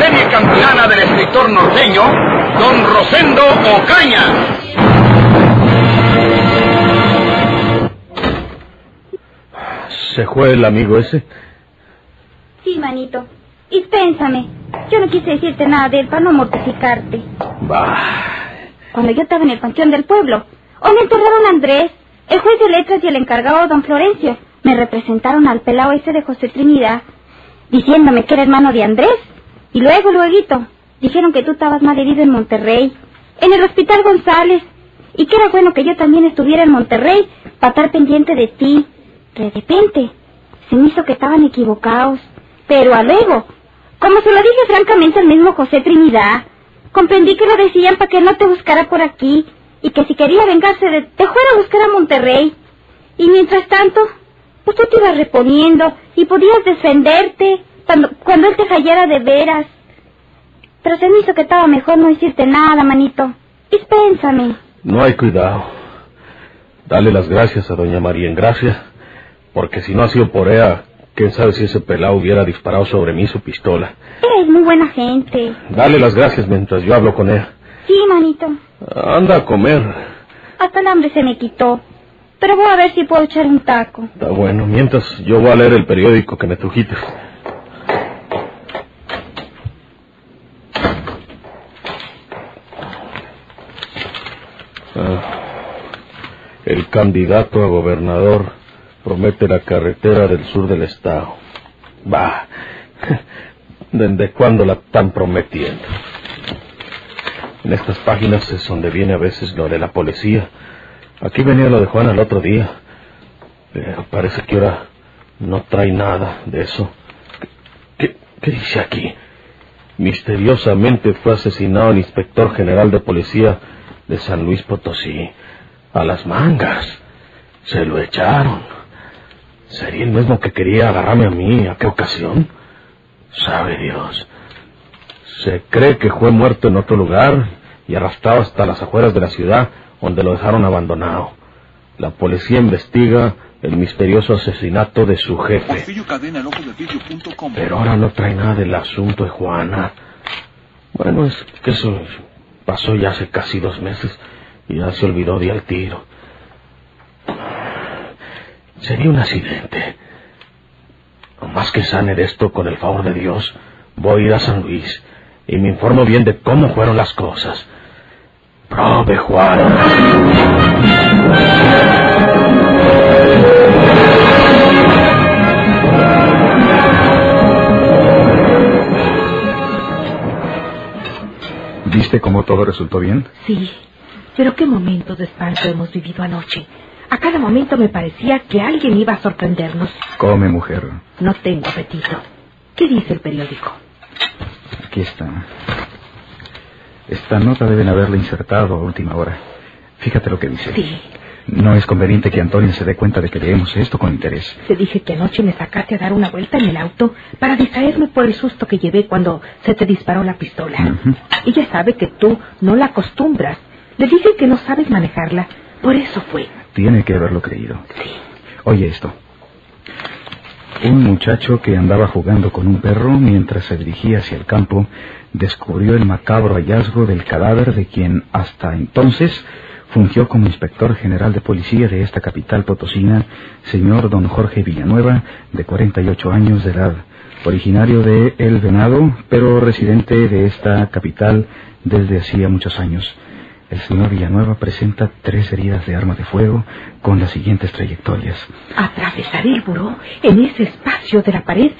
serie campilana del escritor norteño, Don Rosendo Ocaña. ¿Se fue el amigo ese? Sí, manito. Dispénsame. Yo no quise decirte nada de él para no mortificarte. Bah. Cuando yo estaba en el panteón del pueblo, hoy me enterraron a Andrés, el juez de letras y el encargado don Florencio. Me representaron al pelado ese de José Trinidad, diciéndome que era hermano de Andrés. Y luego, luego, dijeron que tú estabas mal herido en Monterrey, en el hospital González, y que era bueno que yo también estuviera en Monterrey para estar pendiente de ti. De repente, se me hizo que estaban equivocados. Pero a luego, como se lo dije francamente al mismo José Trinidad, comprendí que lo decían para que no te buscara por aquí y que si quería vengarse de te fuera a buscar a Monterrey. Y mientras tanto, pues tú te ibas reponiendo y podías defenderte cuando, cuando él te fallara de veras. Pero se me hizo que estaba mejor no decirte nada, manito. Dispénsame. No hay cuidado. Dale las gracias a doña María en gracia, porque si no ha sido por ella, quién sabe si ese pelado hubiera disparado sobre mí su pistola. Eres muy buena gente. Dale las gracias mientras yo hablo con ella. Sí, manito. Anda a comer. Hasta el hambre se me quitó. Pero voy a ver si puedo echar un taco. Está bueno. Mientras yo voy a leer el periódico que me trujiste. Ah, el candidato a gobernador promete la carretera del sur del estado. Bah, ¿desde cuándo la están prometiendo? En estas páginas es donde viene a veces lo de la policía. Aquí venía lo de Juan el otro día. Pero parece que ahora no trae nada de eso. ¿Qué, qué dice aquí? Misteriosamente fue asesinado el inspector general de policía de San Luis Potosí. A las mangas. Se lo echaron. ¿Sería el mismo que quería agarrarme a mí? ¿A qué ocasión? Sabe Dios. Se cree que fue muerto en otro lugar y arrastrado hasta las afueras de la ciudad, donde lo dejaron abandonado. La policía investiga el misterioso asesinato de su jefe. Pero ahora no trae nada del asunto de Juana. Bueno, es que eso pasó ya hace casi dos meses y ya se olvidó de al tiro. Sería un accidente. Más que sane de esto, con el favor de Dios, voy a ir a San Luis y me informo bien de cómo fueron las cosas. Prove, Juan. ¿Viste cómo todo resultó bien? Sí, pero qué momentos de espanto hemos vivido anoche. A cada momento me parecía que alguien iba a sorprendernos. Come, mujer. No tengo apetito. ¿Qué dice el periódico? Aquí está. Esta nota deben haberla insertado a última hora. Fíjate lo que dice. Sí. No es conveniente que Antonio se dé cuenta de que leemos esto con interés. Te dije que anoche me sacaste a dar una vuelta en el auto para distraerme por el susto que llevé cuando se te disparó la pistola. Ujú. Ella sabe que tú no la acostumbras. Le dije que no sabes manejarla. Por eso fue. Tiene que haberlo creído. Sí. Oye esto. Un muchacho que andaba jugando con un perro mientras se dirigía hacia el campo descubrió el macabro hallazgo del cadáver de quien hasta entonces fungió como inspector general de policía de esta capital potosina, señor don Jorge Villanueva, de 48 años de edad, originario de El Venado, pero residente de esta capital desde hacía muchos años. El señor Villanueva presenta tres heridas de arma de fuego con las siguientes trayectorias. Atravesar el buró en ese espacio de la pared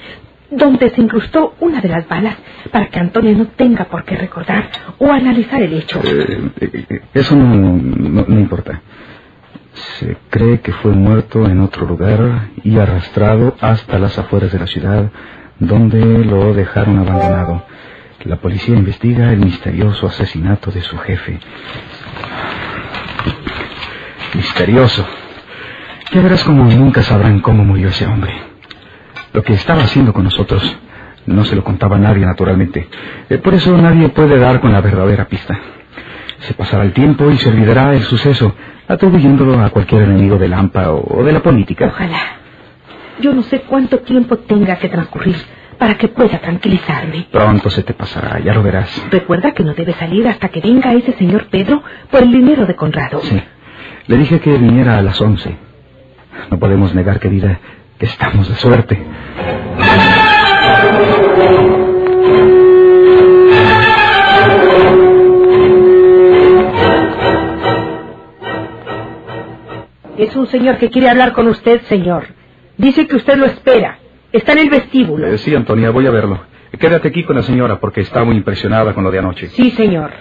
donde se incrustó una de las balas para que Antonio no tenga por qué recordar o analizar el hecho. Eh, eh, eh, eso no, no- no importa. Se cree que fue muerto en otro lugar y arrastrado hasta las afueras de la ciudad, donde lo dejaron abandonado. La policía investiga el misterioso asesinato de su jefe. Misterioso. Ya verás como nunca sabrán cómo murió ese hombre. Lo que estaba haciendo con nosotros no se lo contaba a nadie, naturalmente. Eh, por eso nadie puede dar con la verdadera pista. Se pasará el tiempo y se olvidará el suceso, atribuyéndolo a cualquier enemigo del AMPA o de la política. Ojalá. Yo no sé cuánto tiempo tenga que transcurrir para que pueda tranquilizarme. Pronto se te pasará, ya lo verás. Recuerda que no debe salir hasta que venga ese señor Pedro por el dinero de Conrado. Sí. Le dije que viniera a las once. No podemos negar, querida, que estamos de suerte. Es un señor que quiere hablar con usted, señor. Dice que usted lo espera. Está en el vestíbulo. Eh, sí, Antonia, voy a verlo. Quédate aquí con la señora porque está muy impresionada con lo de anoche. Sí, señor.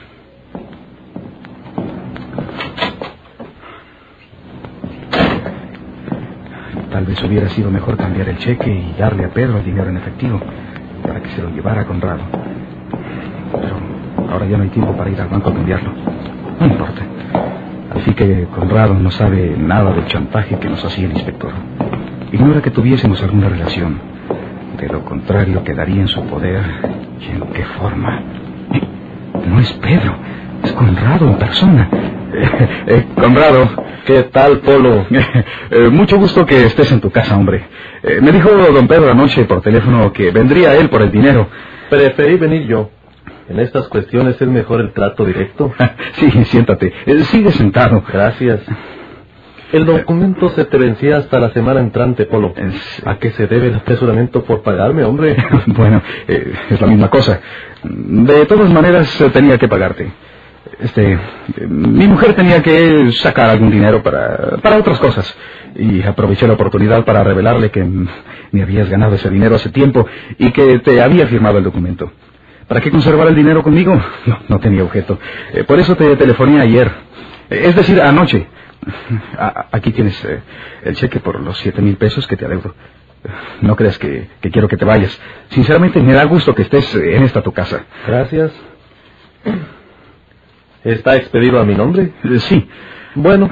Tal vez hubiera sido mejor cambiar el cheque y darle a Pedro el dinero en efectivo para que se lo llevara a Conrado. Pero ahora ya no hay tiempo para ir al banco a cambiarlo. No importa. Así que Conrado no sabe nada del chantaje que nos hacía el inspector. Ignora que tuviésemos alguna relación. De lo contrario, quedaría en su poder. ¿Y en qué forma? No es Pedro, es Conrado en persona. Eh, eh, Conrado, ¿qué tal, Polo? Eh, mucho gusto que estés en tu casa, hombre. Eh, me dijo don Pedro anoche por teléfono que vendría él por el dinero. Preferí venir yo. En estas cuestiones es mejor el trato directo. sí, siéntate. Sigue sentado. Gracias. El documento se te vencía hasta la semana entrante, Polo. ¿A qué se debe el apresuramiento por pagarme, hombre? bueno, es la misma cosa. De todas maneras, tenía que pagarte. Este, mi mujer tenía que sacar algún dinero para, para otras cosas. Y aproveché la oportunidad para revelarle que me habías ganado ese dinero hace tiempo y que te había firmado el documento. ¿Para qué conservar el dinero conmigo? No, no tenía objeto. Eh, por eso te telefoné ayer. Eh, es decir, anoche. Aquí tienes eh, el cheque por los siete mil pesos que te adeudo. No creas que, quiero que te vayas. Sinceramente, me da gusto que estés en esta tu casa. Gracias. ¿Está expedido a mi nombre? Eh, sí. Bueno,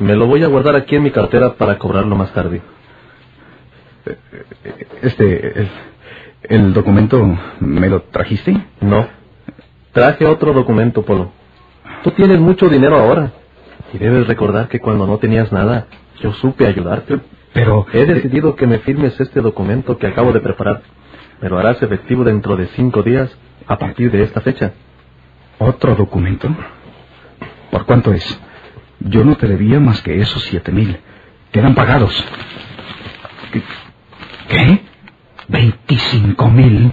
me lo voy a guardar aquí en mi cartera para cobrarlo más tarde. Este, el, el documento, ¿me lo trajiste? No. Traje otro documento, Polo. Tú tienes mucho dinero ahora. Y debes recordar que cuando no tenías nada, yo supe ayudarte. Pero... He decidido que me firmes este documento que acabo de preparar. Me lo harás efectivo dentro de cinco días a partir de esta fecha. ¿Otro documento? ¿Por cuánto es? Yo no te debía más que esos siete mil. Quedan pagados. ¿Qué? ¿Veinticinco mil?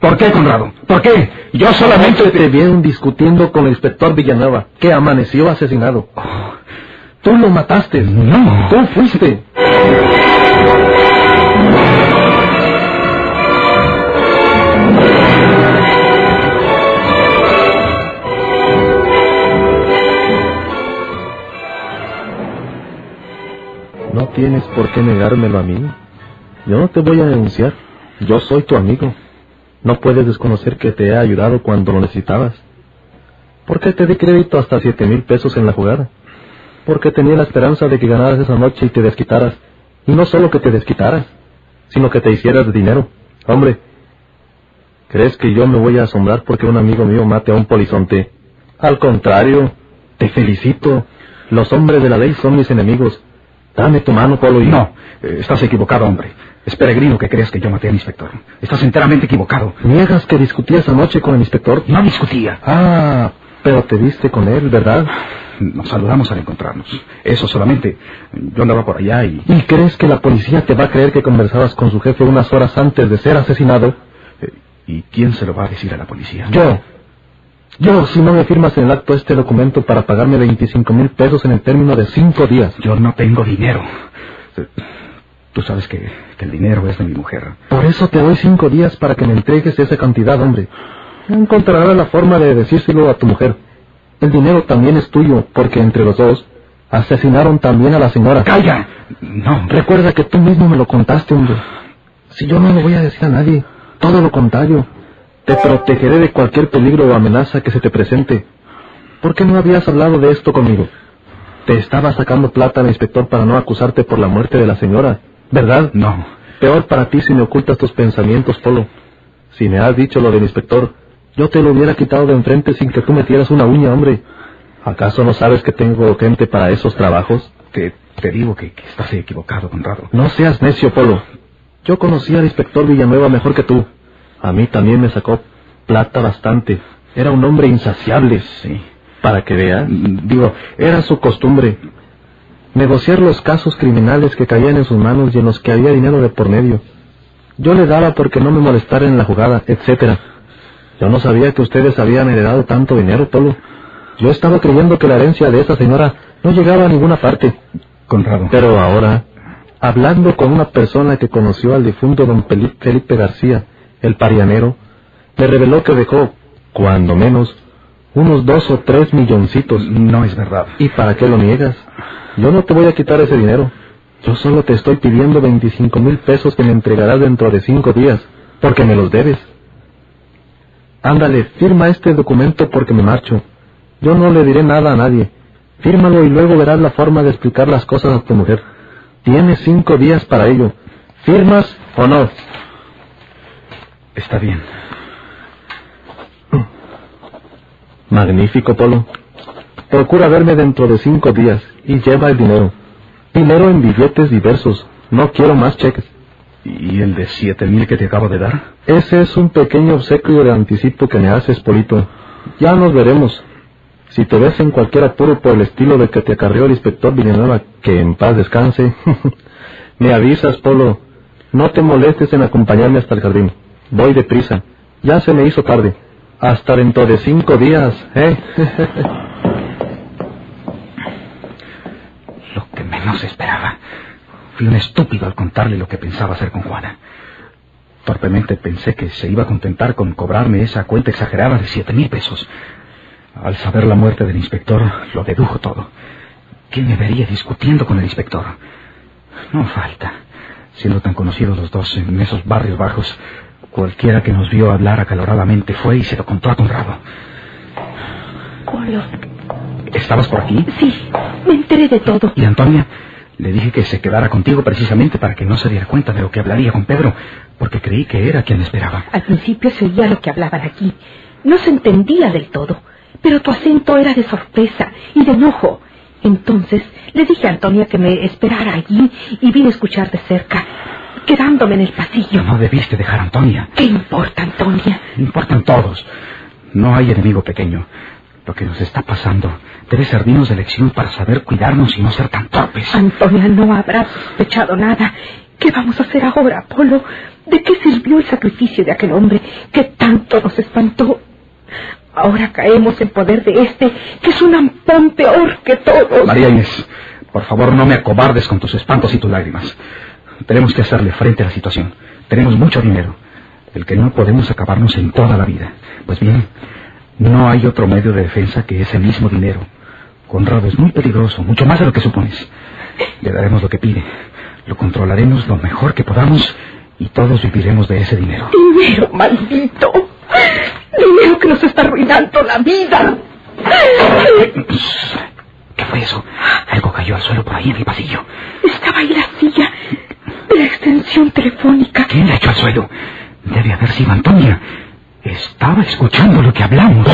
¿Por qué, Conrado? ¿Por qué? Yo solamente te vieron discutiendo con el inspector Villanueva, que amaneció asesinado. Tú lo mataste. No. Tú fuiste. No tienes por qué negármelo a mí. Yo no te voy a denunciar. Yo soy tu amigo. No puedes desconocer que te he ayudado cuando lo necesitabas. ¿Por qué te di crédito hasta siete mil pesos en la jugada? Porque tenía la esperanza de que ganaras esa noche y te desquitaras. Y no solo que te desquitaras, sino que te hicieras dinero. Hombre, ¿crees que yo me voy a asombrar porque un amigo mío mate a un polizonte? Al contrario, te felicito. Los hombres de la ley son mis enemigos. Dame tu mano, Polo, y... No, eh, estás equivocado, hombre. Es peregrino que creas que yo maté al inspector. Estás enteramente equivocado. ¿Niegas que discutías anoche con el inspector? No discutía. Ah, pero te viste con él, ¿verdad? Nos saludamos al encontrarnos. Eso solamente. Yo andaba por allá y... ¿Y crees que la policía te va a creer que conversabas con su jefe unas horas antes de ser asesinado? eh, ¿Y quién se lo va a decir a la policía? Yo. Yo, si no me firmas en el acto este documento para pagarme 25 mil pesos en el término de cinco días. Yo no tengo dinero. Tú sabes que, que el dinero es de mi mujer. Por eso te doy cinco días para que me entregues esa cantidad, hombre. Encontrarás la forma de decírselo a tu mujer. El dinero también es tuyo, porque entre los dos asesinaron también a la señora. ¡Calla! No. Recuerda que tú mismo me lo contaste, hombre. Si yo no lo voy a decir a nadie. Todo lo contrario. Te protegeré de cualquier peligro o amenaza que se te presente. ¿Por qué no habías hablado de esto conmigo? Te estaba sacando plata al inspector para no acusarte por la muerte de la señora, ¿verdad? No. Peor para ti si me ocultas tus pensamientos, Polo. Si me has dicho lo del inspector, yo te lo hubiera quitado de enfrente sin que tú metieras una uña, hombre. ¿Acaso no sabes que tengo gente para esos trabajos? Te, te digo que, que estás equivocado, Conrado. No seas necio, Polo. Yo conocía al inspector Villanueva mejor que tú. A mí también me sacó plata bastante. Era un hombre insaciable. Sí. Para que veas. Digo, era su costumbre. Negociar los casos criminales que caían en sus manos y en los que había dinero de por medio. Yo le daba porque no me molestara en la jugada, etcétera. Yo no sabía que ustedes habían heredado tanto dinero, Polo. Yo estaba creyendo que la herencia de esa señora no llegaba a ninguna parte. Conrado. Pero ahora, hablando con una persona que conoció al difunto don Felipe García, el parianero, me reveló que dejó, cuando menos, unos dos o tres milloncitos. No es verdad. ¿Y para qué lo niegas? Yo no te voy a quitar ese dinero. Yo solo te estoy pidiendo 25 mil pesos que me entregarás dentro de cinco días, porque me los debes. Ándale, firma este documento porque me marcho. Yo no le diré nada a nadie. Fírmalo y luego verás la forma de explicar las cosas a tu mujer. Tienes cinco días para ello. ¿Firmas o no? Está bien. Magnífico, Polo. Procura verme dentro de cinco días y lleva el dinero. Dinero en billetes diversos. No quiero más cheques. ¿Y el de siete mil que te acabo de dar? Ese es un pequeño obsequio de anticipo que me haces, Polito. Ya nos veremos. Si te ves en cualquier apuro por el estilo de que te acarreó el inspector Villanueva, que en paz descanse, me avisas, Polo. No te molestes en acompañarme hasta el jardín. Voy deprisa. Ya se me hizo tarde. Hasta dentro de cinco días, ¿eh? Lo que menos esperaba. Fui un estúpido al contarle lo que pensaba hacer con Juana. Torpemente pensé que se iba a contentar con cobrarme esa cuenta exagerada de siete mil pesos. Al saber la muerte del inspector, lo dedujo todo. ¿Quién me vería discutiendo con el inspector? No falta. Siendo tan conocidos los dos en esos barrios bajos, cualquiera que nos vio hablar acaloradamente fue y se lo contó a Conrado. ¿Estabas por aquí? Sí, me enteré de todo. Y Antonia, le dije que se quedara contigo precisamente para que no se diera cuenta de lo que hablaría con Pedro, porque creí que era quien esperaba. Al principio se oía lo que hablaban aquí. No se entendía del todo, pero tu acento era de sorpresa y de enojo. Entonces le dije a Antonia que me esperara allí y vine a escuchar de cerca, quedándome en el pasillo. No debiste dejar a Antonia. ¿Qué importa, Antonia? Importan todos. No hay enemigo pequeño. Lo que nos está pasando debe servirnos de lección para saber cuidarnos y no ser tan torpes. Antonia no habrá sospechado nada. ¿Qué vamos a hacer ahora, Polo? ¿De qué sirvió el sacrificio de aquel hombre que tanto nos espantó? Ahora caemos en poder de este, que es un ampón peor que todos. María Inés, por favor no me acobardes con tus espantos y tus lágrimas. Tenemos que hacerle frente a la situación. Tenemos mucho dinero, el que no podemos acabarnos en toda la vida. Pues bien, no hay otro medio de defensa que ese mismo dinero. Conrado es muy peligroso, mucho más de lo que supones. Le daremos lo que pide, lo controlaremos lo mejor que podamos y todos viviremos de ese dinero. Dinero maldito. Dinero que nos está arruinando la vida. ¿Qué fue eso? Algo cayó al suelo por ahí en el pasillo. Estaba ahí la silla de extensión telefónica. ¿Quién la echó al suelo? Debe haber sido Antonia. Estaba escuchando lo que hablamos.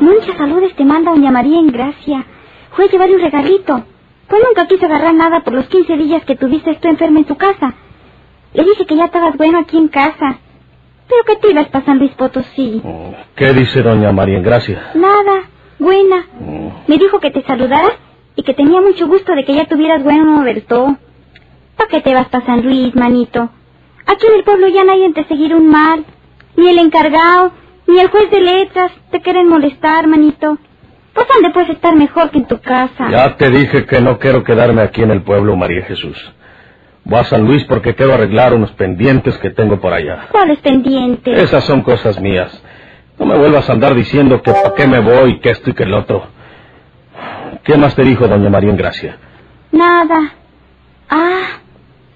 Muchas saludes te manda doña María en gracia. Fue a llevarle un regalito. Pues nunca quiso agarrar nada por los 15 días que tuviste tú enferma en tu casa. Le dije que ya estabas bueno aquí en casa. Pero que te ibas para San Luis Potosí. ¿Qué dice doña María Gracia? Nada, buena. Me dijo que te saludara y que tenía mucho gusto de que ya tuvieras bueno del todo. ¿Para qué te vas para San Luis, manito? Aquí en el pueblo ya nadie te seguir un mal. Ni el encargado, ni el juez de letras te quieren molestar, manito. Pues dónde puedes estar mejor que en tu casa. Ya te dije que no quiero quedarme aquí en el pueblo, María Jesús. Voy a San Luis porque quiero arreglar unos pendientes que tengo por allá. ¿Cuáles pendientes? Esas son cosas mías. No me vuelvas a andar diciendo que para qué me voy, que esto y que el otro. ¿Qué más te dijo doña María Gracia? Nada. Ah,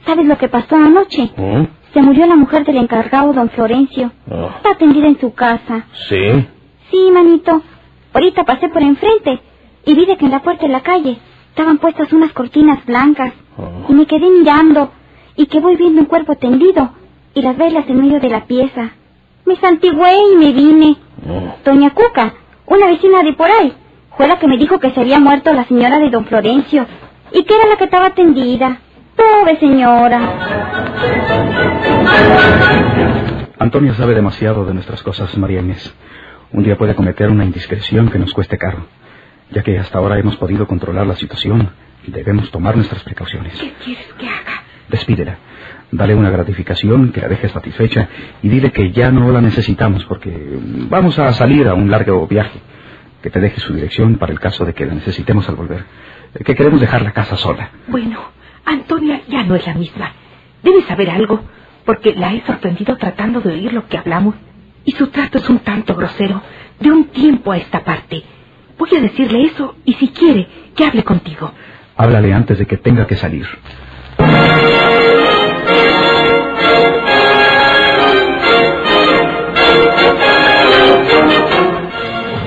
¿sabes lo que pasó anoche? ¿Mm? Se murió la mujer del encargado, don Florencio. Oh, Está atendida en su casa. ¿Sí? Sí, manito. Ahorita pasé por enfrente y vi de que en la puerta de la calle estaban puestas unas cortinas blancas. Oh. Y me quedé mirando y que voy viendo un cuerpo tendido y las velas en medio de la pieza. Me santigué y me vine. Oh. Doña Cuca, una vecina de por ahí, fue la que me dijo que se había muerto la señora de don Florencio y que era la que estaba tendida. Pobre señora. Antonia sabe demasiado de nuestras cosas, María Inés. Un día puede cometer una indiscreción que nos cueste caro. Ya que hasta ahora hemos podido controlar la situación, debemos tomar nuestras precauciones. ¿Qué quieres que haga? Despídela. Dale una gratificación que la deje satisfecha y dile que ya no la necesitamos porque vamos a salir a un largo viaje. Que te deje su dirección para el caso de que la necesitemos al volver. Que queremos dejar la casa sola. Bueno, Antonia ya no es la misma. Debe saber algo, porque la he sorprendido tratando de oír lo que hablamos. Y su trato es un tanto grosero, de un tiempo a esta parte. Voy a decirle eso y si quiere, que hable contigo. Háblale antes de que tenga que salir.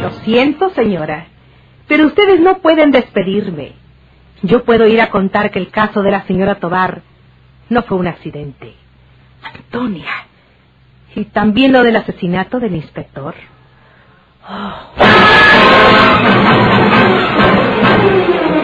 Lo siento, señora, pero ustedes no pueden despedirme. Yo puedo ir a contar que el caso de la señora Tobar no fue un accidente. Antonia. Y también lo del asesinato del inspector.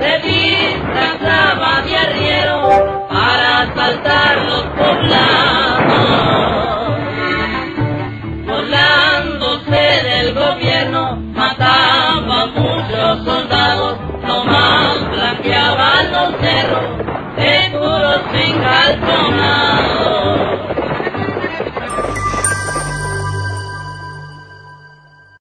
se disfrazaba de arriero para asaltar los poblados. Volándose del gobierno, mataba a muchos soldados, nomás blanqueaban los cerros, seguros sin calzonados.